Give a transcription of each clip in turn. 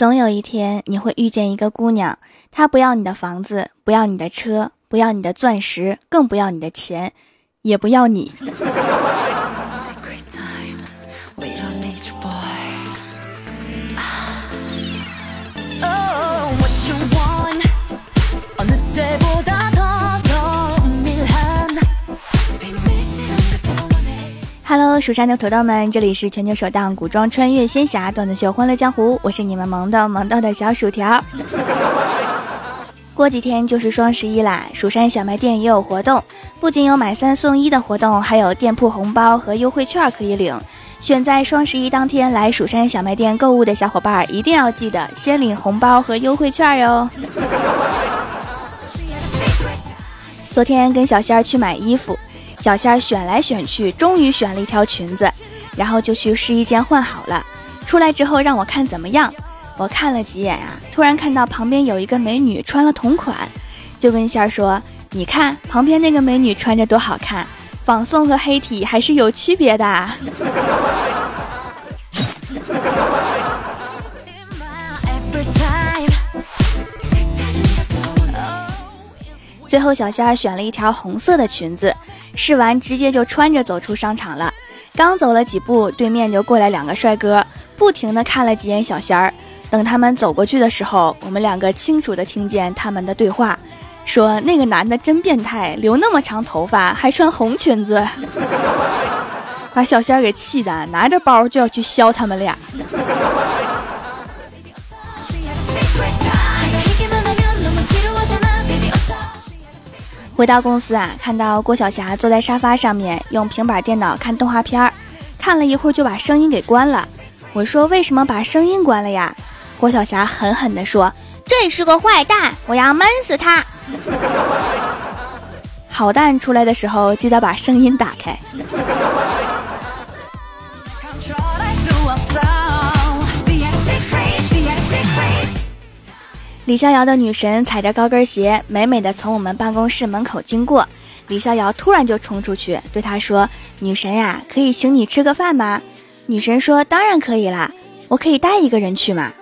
总有一天你会遇见一个姑娘，她不要你的房子，不要你的车，不要你的钻石，更不要你的钱，也不要你。Hello，蜀山的土豆们，这里是全球首档古装穿越仙侠段子秀《欢乐江湖》，我是你们萌的萌豆的小薯条。过几天就是双十一啦，蜀山小卖店也有活动，不仅有买三送一的活动，还有店铺红包和优惠券可以领。选在双十一当天来蜀山小卖店购物的小伙伴，一定要记得先领红包和优惠券哟。昨天跟小仙儿去买衣服。小仙儿选来选去，终于选了一条裙子，然后就去试衣间换好了。出来之后让我看怎么样，我看了几眼啊，突然看到旁边有一个美女穿了同款，就跟仙儿说：“你看旁边那个美女穿着多好看，仿宋和黑体还是有区别的。”最后小仙儿选了一条红色的裙子。试完，直接就穿着走出商场了。刚走了几步，对面就过来两个帅哥，不停的看了几眼小仙儿。等他们走过去的时候，我们两个清楚的听见他们的对话，说那个男的真变态，留那么长头发，还穿红裙子，把小仙儿给气的，拿着包就要去削他们俩。回到公司啊，看到郭晓霞坐在沙发上面用平板电脑看动画片儿，看了一会儿就把声音给关了。我说：“为什么把声音关了呀？”郭晓霞狠狠地说：“这是个坏蛋，我要闷死他。”好蛋出来的时候记得把声音打开。李逍遥的女神踩着高跟鞋，美美的从我们办公室门口经过。李逍遥突然就冲出去，对她说：“女神呀，可以请你吃个饭吗？”女神说：“当然可以啦，我可以带一个人去吗？”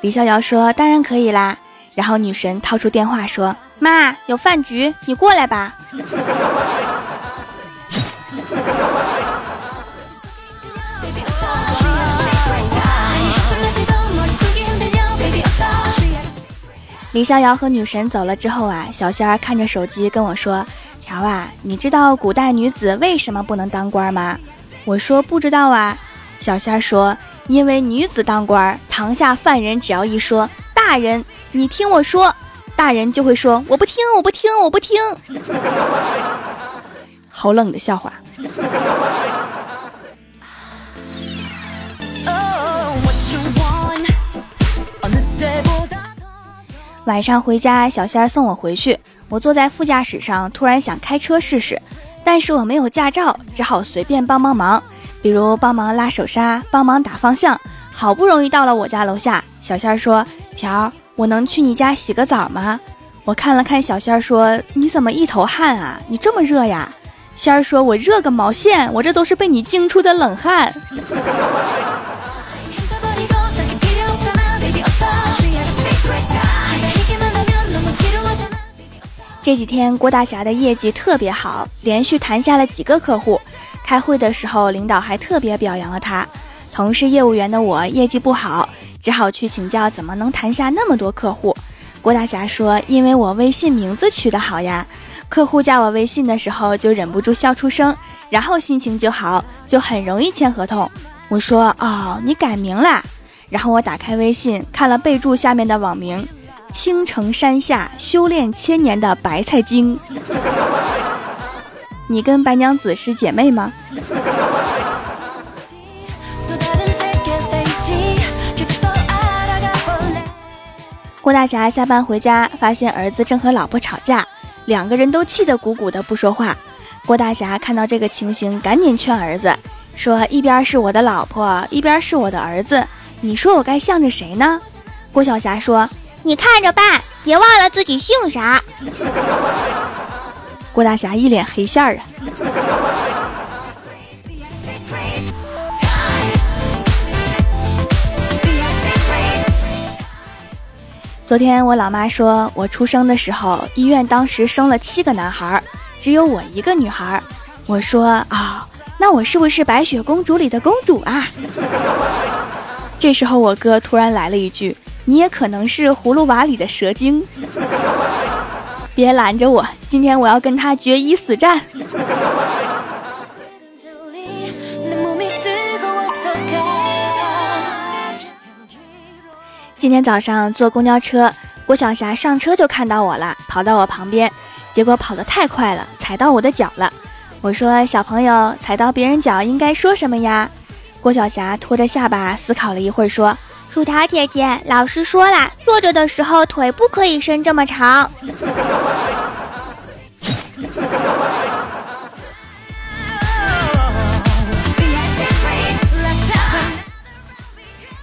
李逍遥说：“当然可以啦。”然后女神掏出电话说：“妈，有饭局，你过来吧。”李逍遥和女神走了之后啊，小仙儿看着手机跟我说：“条啊，你知道古代女子为什么不能当官吗？”我说：“不知道啊。”小仙儿说：“因为女子当官，堂下犯人只要一说‘大人，你听我说’，大人就会说‘我不听，我不听，我不听’。”好冷的笑话。晚上回家，小仙儿送我回去。我坐在副驾驶上，突然想开车试试，但是我没有驾照，只好随便帮帮忙，比如帮忙拉手刹，帮忙打方向。好不容易到了我家楼下，小仙儿说：“条儿，我能去你家洗个澡吗？”我看了看小仙儿，说：“你怎么一头汗啊？你这么热呀？”仙儿说：“我热个毛线，我这都是被你惊出的冷汗。”这几天郭大侠的业绩特别好，连续谈下了几个客户。开会的时候，领导还特别表扬了他。同是业务员的我，业绩不好，只好去请教怎么能谈下那么多客户。郭大侠说：“因为我微信名字取得好呀，客户加我微信的时候就忍不住笑出声，然后心情就好，就很容易签合同。”我说：“哦，你改名啦。”然后我打开微信看了备注下面的网名。青城山下修炼千年的白菜精，你跟白娘子是姐妹吗？郭大侠下班回家，发现儿子正和老婆吵架，两个人都气得鼓鼓的不说话。郭大侠看到这个情形，赶紧劝儿子说：“一边是我的老婆，一边是我的儿子，你说我该向着谁呢？”郭晓霞说。你看着办，别忘了自己姓啥。郭大侠一脸黑线儿啊！昨天我老妈说我出生的时候，医院当时生了七个男孩，只有我一个女孩。我说啊，那我是不是白雪公主里的公主啊？这时候我哥突然来了一句：“你也可能是葫芦娃里的蛇精。”别拦着我，今天我要跟他决一死战。今天早上坐公交车，郭晓霞上车就看到我了，跑到我旁边，结果跑得太快了，踩到我的脚了。我说：“小朋友，踩到别人脚应该说什么呀？”郭晓霞拖着下巴思考了一会儿，说：“薯条姐姐，老师说了，坐着的时候腿不可以伸这么长。”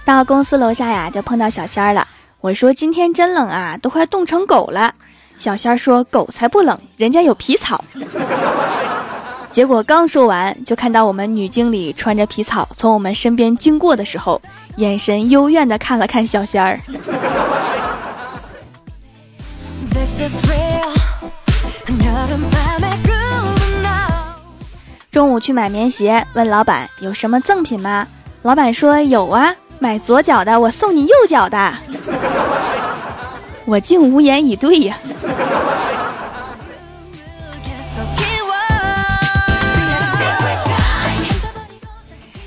到公司楼下呀，就碰到小仙儿了。我说今天真冷啊，都快冻成狗了。小仙儿说狗才不冷，人家有皮草。结果刚说完，就看到我们女经理穿着皮草从我们身边经过的时候，眼神幽怨的看了看小仙儿。中午去买棉鞋，问老板有什么赠品吗？老板说有啊。买左脚的，我送你右脚的，我竟无言以对呀。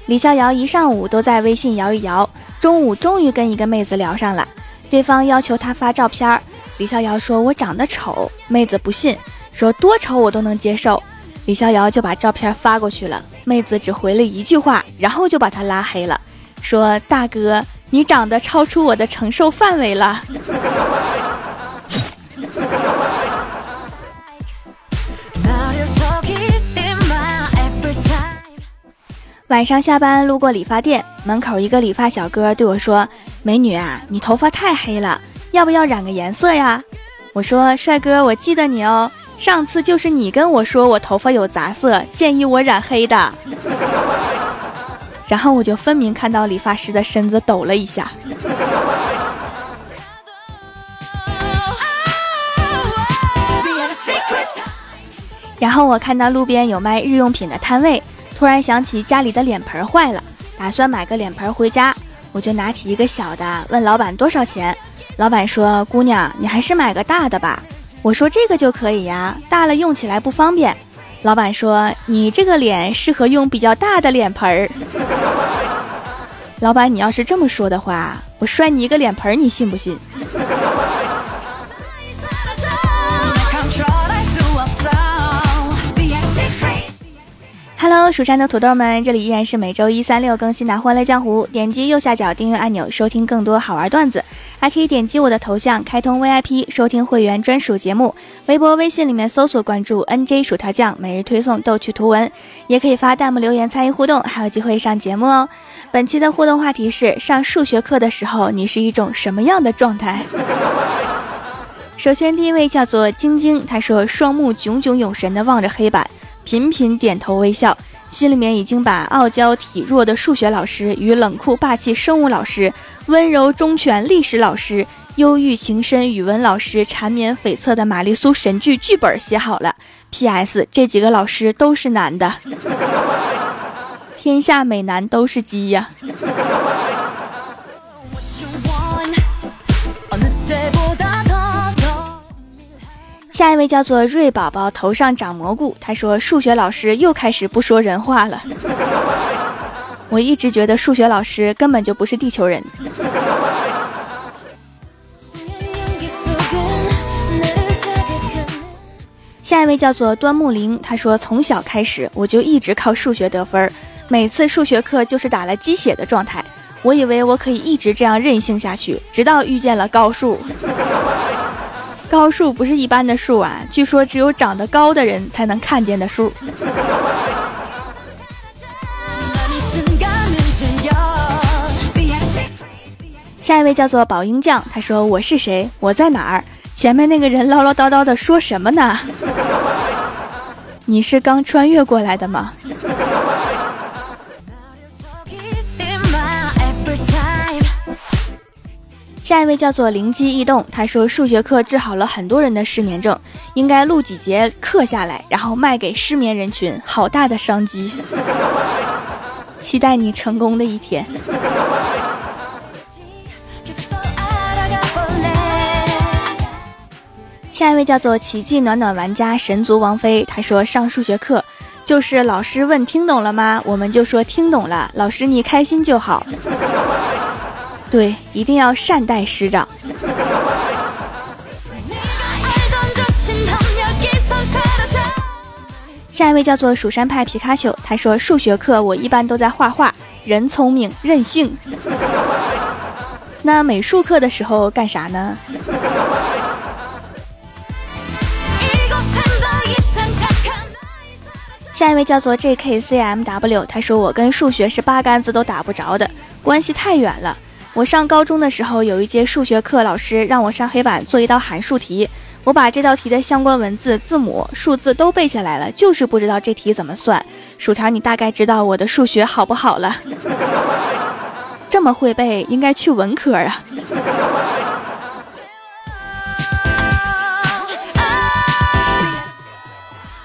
李逍遥一上午都在微信摇一摇，中午终于跟一个妹子聊上了，对方要求他发照片李逍遥说：“我长得丑。”妹子不信，说多丑我都能接受。李逍遥就把照片发过去了，妹子只回了一句话，然后就把他拉黑了。说大哥，你长得超出我的承受范围了。晚上下班路过理发店门口，一个理发小哥对我说：“美女啊，你头发太黑了，要不要染个颜色呀？”我说：“帅哥，我记得你哦，上次就是你跟我说我头发有杂色，建议我染黑的。”然后我就分明看到理发师的身子抖了一下。然后我看到路边有卖日用品的摊位，突然想起家里的脸盆坏了，打算买个脸盆回家，我就拿起一个小的，问老板多少钱。老板说：“姑娘，你还是买个大的吧。”我说：“这个就可以呀，大了用起来不方便。”老板说：“你这个脸适合用比较大的脸盆儿。”老板，你要是这么说的话，我摔你一个脸盆，你信不信？Hello，蜀山的土豆们，这里依然是每周一、三、六更新的《欢乐江湖》。点击右下角订阅按钮，收听更多好玩段子，还可以点击我的头像开通 VIP，收听会员专属节目。微博、微信里面搜索关注 NJ 薯条酱，每日推送逗趣图文，也可以发弹幕留言参与互动，还有机会上节目哦。本期的互动话题是：上数学课的时候，你是一种什么样的状态？首先，第一位叫做晶晶，她说双目炯炯有神的望着黑板。频频点头微笑，心里面已经把傲娇体弱的数学老师与冷酷霸气生物老师、温柔忠犬历史老师、忧郁情深语文老师缠绵悱恻的玛丽苏神剧剧本写好了。P.S. 这几个老师都是男的，天下美男都是鸡呀。下一位叫做瑞宝宝，头上长蘑菇。他说：“数学老师又开始不说人话了。”我一直觉得数学老师根本就不是地球人。下一位叫做端木林，他说：“从小开始我就一直靠数学得分，每次数学课就是打了鸡血的状态。我以为我可以一直这样任性下去，直到遇见了高数。”高数不是一般的数啊，据说只有长得高的人才能看见的数。下一位叫做宝英酱，他说：“我是谁？我在哪儿？前面那个人唠唠叨叨的说什么呢？你是刚穿越过来的吗？”下一位叫做灵机一动，他说数学课治好了很多人的失眠症，应该录几节课下来，然后卖给失眠人群，好大的商机！期待你成功的一天。下一位叫做奇迹暖暖玩家神族王妃，他说上数学课就是老师问听懂了吗？我们就说听懂了，老师你开心就好。对，一定要善待师长。下一位叫做蜀山派皮卡丘，他说数学课我一般都在画画，人聪明任性。那美术课的时候干啥呢？下一位叫做 JKCMW，他说我跟数学是八竿子都打不着的，关系太远了。我上高中的时候有一节数学课，老师让我上黑板做一道函数题，我把这道题的相关文字、字母、数字都背下来了，就是不知道这题怎么算。薯条，你大概知道我的数学好不好了？这么会背，应该去文科啊。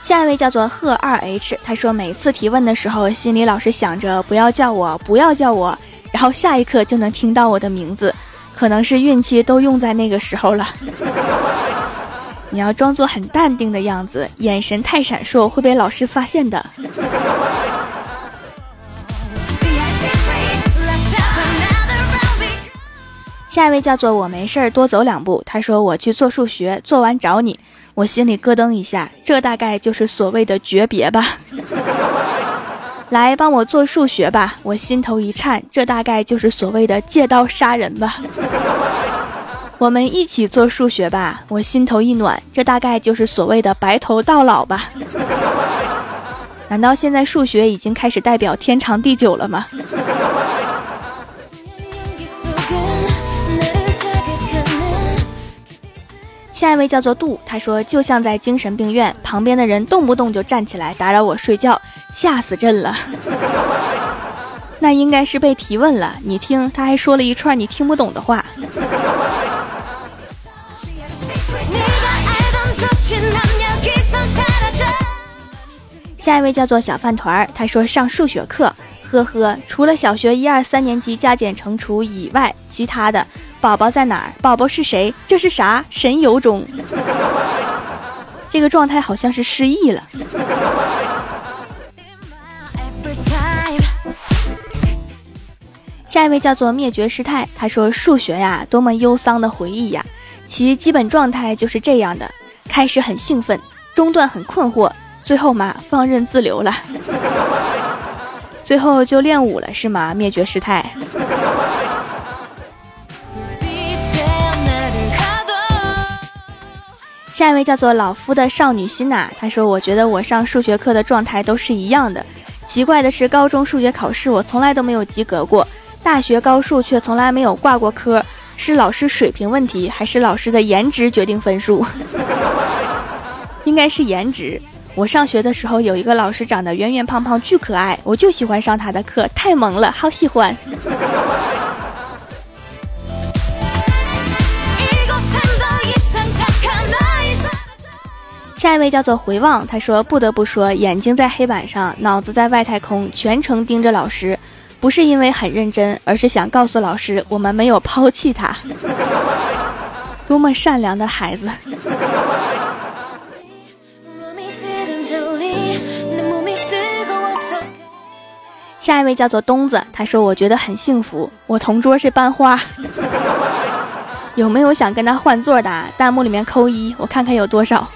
下一位叫做贺二 H，他说每次提问的时候，心里老是想着不要叫我，不要叫我，然后下一刻就能听到我的名字，可能是运气都用在那个时候了。你要装作很淡定的样子，眼神太闪烁会被老师发现的。下一位叫做我没事儿多走两步，他说我去做数学，做完找你。我心里咯噔一下，这大概就是所谓的诀别吧。来帮我做数学吧，我心头一颤，这大概就是所谓的借刀杀人吧。我们一起做数学吧，我心头一暖，这大概就是所谓的白头到老吧。难道现在数学已经开始代表天长地久了吗？下一位叫做杜，他说就像在精神病院，旁边的人动不动就站起来打扰我睡觉，吓死朕了。那应该是被提问了，你听，他还说了一串你听不懂的话。下一位叫做小饭团儿，他说上数学课，呵呵，除了小学一二三年级加减乘除以外，其他的。宝宝在哪儿？宝宝是谁？这是啥？神游中，这个状态好像是失忆了。下一位叫做灭绝师太，他说数学呀，多么忧伤的回忆呀！其基本状态就是这样的：开始很兴奋，中段很困惑，最后嘛放任自流了。最后就练武了是吗？灭绝师太。下一位叫做老夫的少女心呐，他说：“我觉得我上数学课的状态都是一样的。奇怪的是，高中数学考试我从来都没有及格过，大学高数却从来没有挂过科。是老师水平问题，还是老师的颜值决定分数？应该是颜值。我上学的时候有一个老师长得圆圆胖胖，巨可爱，我就喜欢上他的课，太萌了，好喜欢。”下一位叫做回望，他说：“不得不说，眼睛在黑板上，脑子在外太空，全程盯着老师，不是因为很认真，而是想告诉老师，我们没有抛弃他。多么善良的孩子！”下一位叫做东子，他说：“我觉得很幸福，我同桌是班花，有没有想跟他换座的？弹幕里面扣一，我看看有多少。”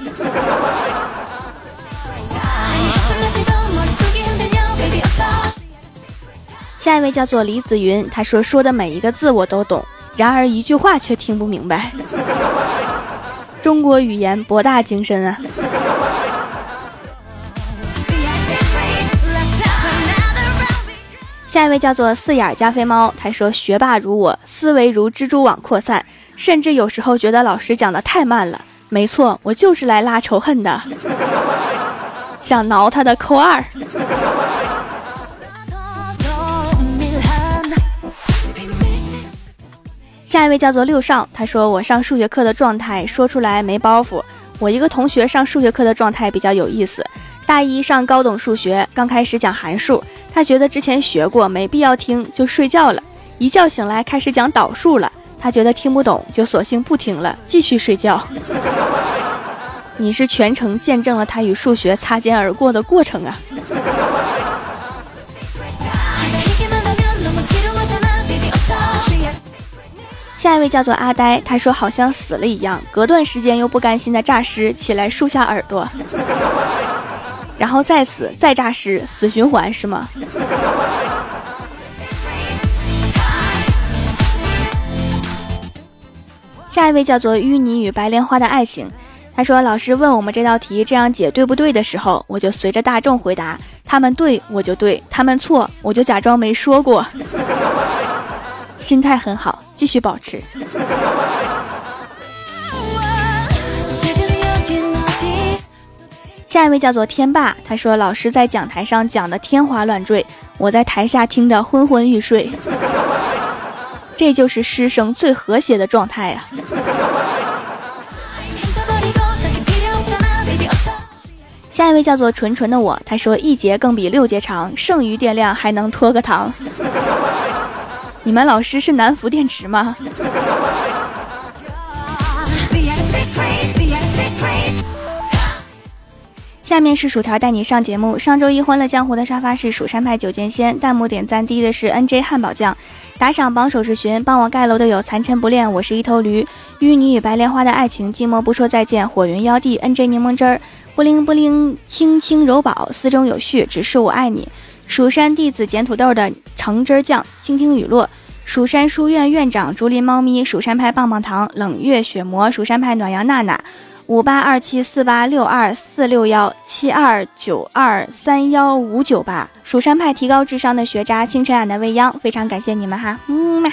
下一位叫做李子云，他说说的每一个字我都懂，然而一句话却听不明白。中国语言博大精深啊！下一位叫做四眼加菲猫，他说学霸如我，思维如蜘蛛网扩散，甚至有时候觉得老师讲的太慢了。没错，我就是来拉仇恨的，想挠他的扣二。下一位叫做六少，他说我上数学课的状态说出来没包袱。我一个同学上数学课的状态比较有意思。大一上高等数学，刚开始讲函数，他觉得之前学过没必要听，就睡觉了。一觉醒来开始讲导数了，他觉得听不懂，就索性不听了，继续睡觉。你是全程见证了他与数学擦肩而过的过程啊！下一位叫做阿呆，他说好像死了一样，隔段时间又不甘心的诈尸，起来竖下耳朵，然后再死再诈尸，死循环是吗？下一位叫做淤泥与白莲花的爱情，他说老师问我们这道题这样解对不对的时候，我就随着大众回答，他们对我就对，他们错我就假装没说过。心态很好，继续保持。下一位叫做天霸，他说老师在讲台上讲的天花乱坠，我在台下听得昏昏欲睡。这就是师生最和谐的状态啊！下一位叫做纯纯的我，他说一节更比六节长，剩余电量还能拖个堂。你们老师是南孚电池吗？下面是薯条带你上节目。上周一欢乐江湖的沙发是蜀山派九剑仙，弹幕点赞第一的是 N J 汉堡酱，打赏榜首是寻，帮我盖楼的有残尘不恋，我是一头驴，淤泥与白莲花的爱情，寂寞不说再见，火云妖帝 N J 柠檬汁儿，不灵不灵，轻轻柔宝，丝中有序，只是我爱你。蜀山弟子捡土豆的橙汁酱，倾听雨落。蜀山书院院长竹林猫咪，蜀山派棒棒糖，冷月血魔，蜀山派暖阳娜娜，五八二七四八六二四六幺七二九二三幺五九八，蜀山派提高智商的学渣，星辰俺的未央，非常感谢你们哈，嗯嘛。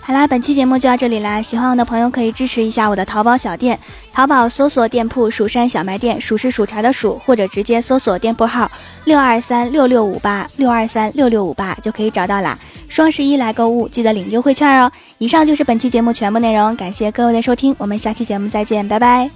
好啦，本期节目就到这里啦！喜欢我的朋友可以支持一下我的淘宝小店，淘宝搜索店铺“蜀山小卖店”，数是薯条的数，或者直接搜索店铺号六二三六六五八六二三六六五八就可以找到啦。双十一来购物记得领优惠券哦。以上就是本期节目全部内容感谢各位的收听我们下期节目再见拜拜。